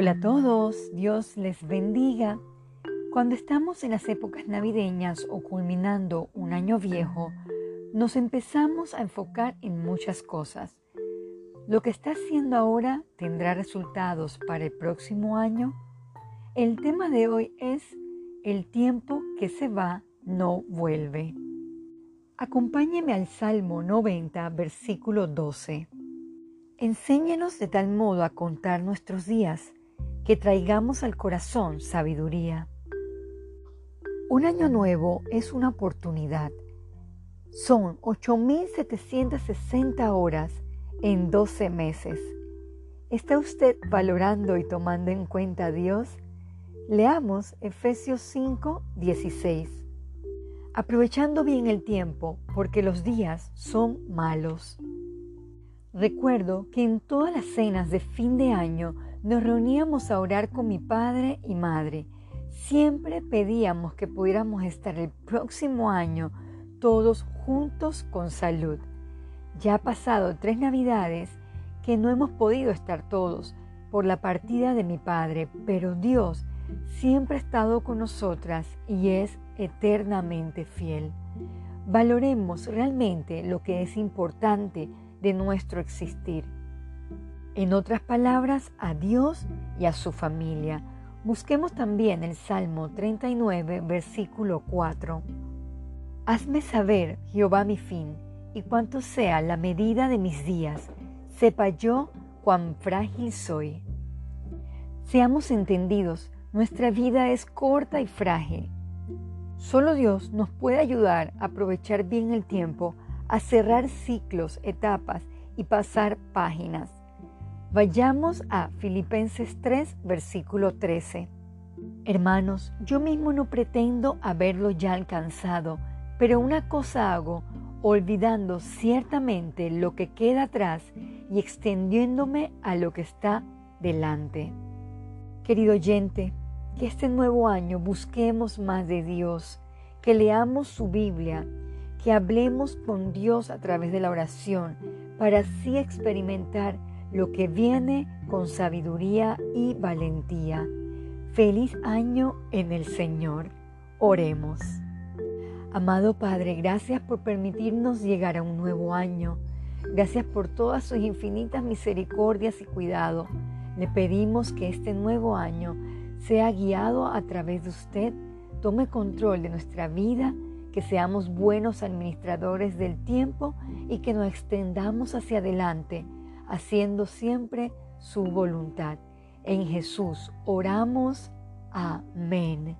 Hola a todos, Dios les bendiga. Cuando estamos en las épocas navideñas o culminando un año viejo, nos empezamos a enfocar en muchas cosas. ¿Lo que está haciendo ahora tendrá resultados para el próximo año? El tema de hoy es el tiempo que se va no vuelve. Acompáñeme al Salmo 90, versículo 12. Enséñenos de tal modo a contar nuestros días que traigamos al corazón sabiduría. Un año nuevo es una oportunidad. Son 8.760 horas en 12 meses. ¿Está usted valorando y tomando en cuenta a Dios? Leamos Efesios 5, 16. Aprovechando bien el tiempo, porque los días son malos. Recuerdo que en todas las cenas de fin de año nos reuníamos a orar con mi padre y madre. Siempre pedíamos que pudiéramos estar el próximo año todos juntos con salud. Ya ha pasado tres navidades que no hemos podido estar todos por la partida de mi padre, pero Dios siempre ha estado con nosotras y es eternamente fiel. Valoremos realmente lo que es importante de nuestro existir. En otras palabras, a Dios y a su familia. Busquemos también el Salmo 39, versículo 4. Hazme saber, Jehová, mi fin, y cuánto sea la medida de mis días, sepa yo cuán frágil soy. Seamos entendidos, nuestra vida es corta y frágil. Solo Dios nos puede ayudar a aprovechar bien el tiempo a cerrar ciclos, etapas y pasar páginas. Vayamos a Filipenses 3, versículo 13. Hermanos, yo mismo no pretendo haberlo ya alcanzado, pero una cosa hago, olvidando ciertamente lo que queda atrás y extendiéndome a lo que está delante. Querido oyente, que este nuevo año busquemos más de Dios, que leamos su Biblia, que hablemos con Dios a través de la oración para así experimentar lo que viene con sabiduría y valentía. Feliz año en el Señor. Oremos. Amado Padre, gracias por permitirnos llegar a un nuevo año. Gracias por todas sus infinitas misericordias y cuidado. Le pedimos que este nuevo año sea guiado a través de usted, tome control de nuestra vida que seamos buenos administradores del tiempo y que nos extendamos hacia adelante, haciendo siempre su voluntad. En Jesús oramos. Amén.